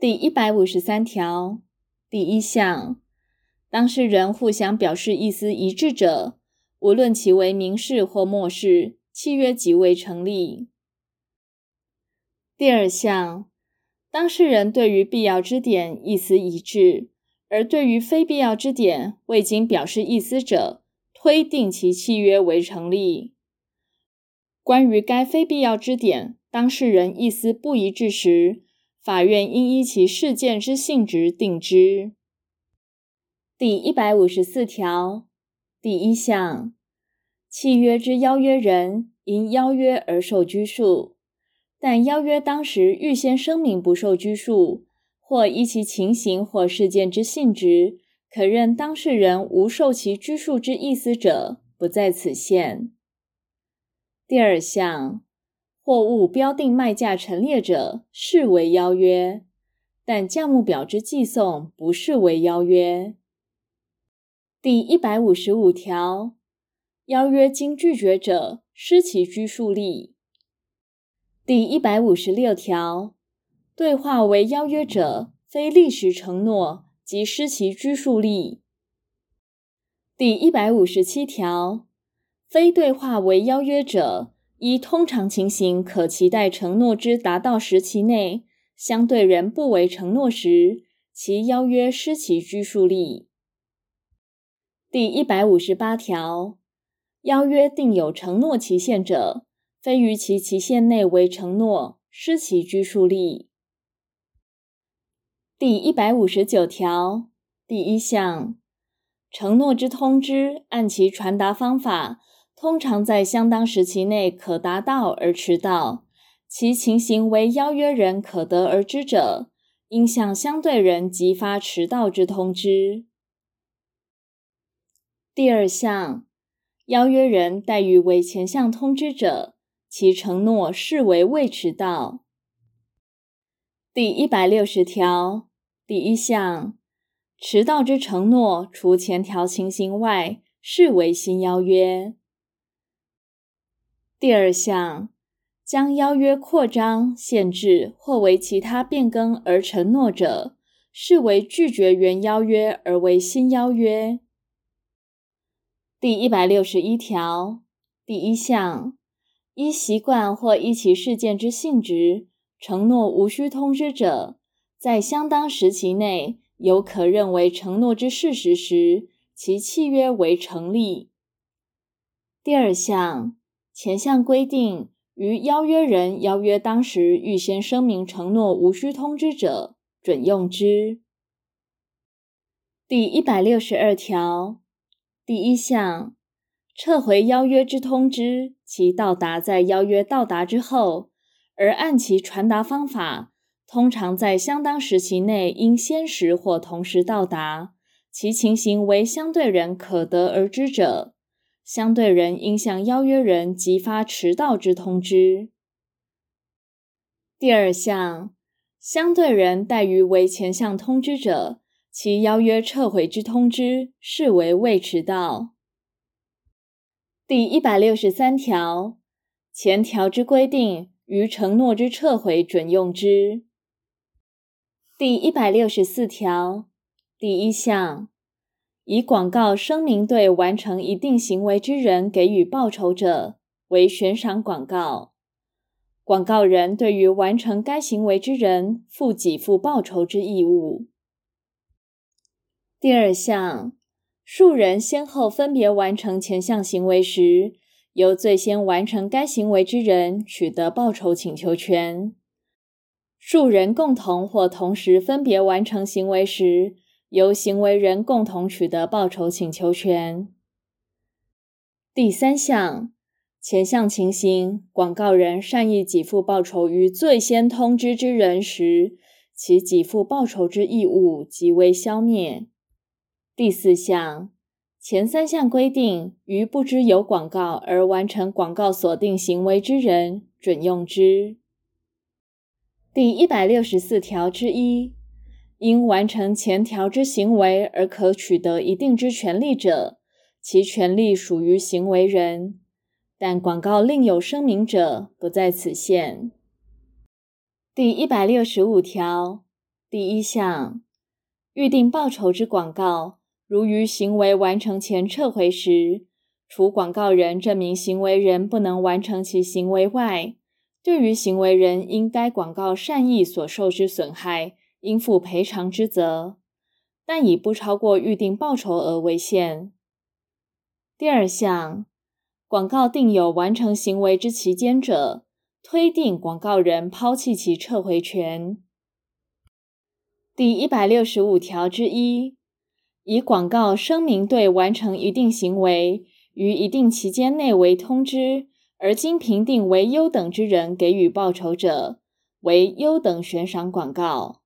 第一百五十三条第一项，当事人互相表示意思一致者，无论其为明示或默示，契约即为成立。第二项，当事人对于必要之点意思一致，而对于非必要之点未经表示意思者，推定其契约为成立。关于该非必要之点，当事人意思不一致时，法院应依其事件之性质定之。第一百五十四条第一项，契约之邀约人因邀约而受拘束，但邀约当时预先声明不受拘束，或依其情形或事件之性质，可认当事人无受其拘束之意思者，不在此限。第二项，货物标定卖价陈列者，视为邀约，但价目表之寄送不视为邀约。第一百五十五条，邀约经拒绝者，失其拘束力。第一百五十六条，对话为邀约者，非立时承诺，即失其拘束力。第一百五十七条。非对话为邀约者，一通常情形可期待承诺之达到时期内，相对人不为承诺时，其邀约失其拘束力。第一百五十八条，邀约定有承诺期限者，非于其期限内为承诺，失其拘束力。第一百五十九条第一项，承诺之通知，按其传达方法。通常在相当时期内可达到而迟到，其情形为邀约人可得而知者，应向相对人即发迟到之通知。第二项，邀约人怠于为前项通知者，其承诺视为未迟到。第一百六十条第一项，迟到之承诺，除前条情形外，视为新邀约。第二项，将邀约扩张、限制或为其他变更而承诺者，视为拒绝原邀约而为新邀约。第一百六十一条第一项，依习惯或依其事件之性质，承诺无需通知者，在相当时期内有可认为承诺之事实时，其契约为成立。第二项。前项规定，于邀约人邀约当时预先声明承诺无需通知者，准用之。第一百六十二条第一项，撤回邀约之通知，其到达在邀约到达之后，而按其传达方法，通常在相当时期内应先时或同时到达，其情形为相对人可得而知者。相对人应向邀约人即发迟到之通知。第二项，相对人怠于为前项通知者，其邀约撤回之通知视为未迟到。第一百六十三条，前条之规定，于承诺之撤回准用之。第一百六十四条第一项。以广告声明对完成一定行为之人给予报酬者，为悬赏广告。广告人对于完成该行为之人负给付报酬之义务。第二项，数人先后分别完成前项行为时，由最先完成该行为之人取得报酬请求权。数人共同或同时分别完成行为时，由行为人共同取得报酬请求权。第三项，前项情形，广告人善意给付报酬于最先通知之人时，其给付报酬之义务即为消灭。第四项，前三项规定，于不知有广告而完成广告锁定行为之人，准用之。第一百六十四条之一。因完成前条之行为而可取得一定之权利者，其权利属于行为人，但广告另有声明者，不在此限。第一百六十五条第一项，预定报酬之广告，如于行为完成前撤回时，除广告人证明行为人不能完成其行为外，对于行为人因该广告善意所受之损害，应负赔偿之责，但以不超过预定报酬额为限。第二项，广告定有完成行为之期间者，推定广告人抛弃其撤回权。第一百六十五条之一，以广告声明对完成一定行为于一定期间内为通知，而经评定为优等之人给予报酬者，为优等悬赏广告。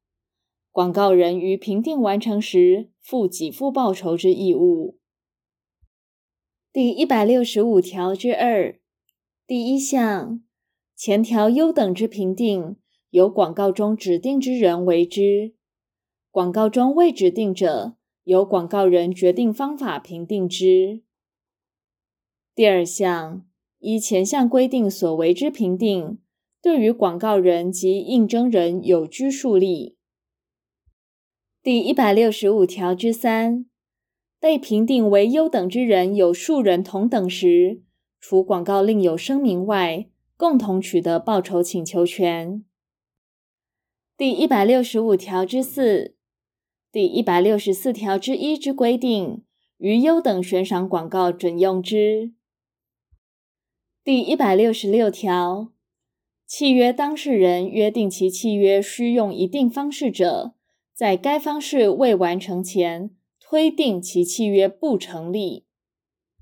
广告人于评定完成时负给付报酬之义务。第一百六十五条之二第一项。前条优等之评定，由广告中指定之人为之；广告中未指定者，由广告人决定方法评定之。第二项，依前项规定所为之评定，对于广告人及应征人有拘束力。第一百六十五条之三，被评定为优等之人有数人同等时，除广告另有声明外，共同取得报酬请求权。第一百六十五条之四、第一百六十四条之一之规定，于优等悬赏广告准用之。第一百六十六条，契约当事人约定其契约需用一定方式者，在该方式未完成前，推定其契约不成立。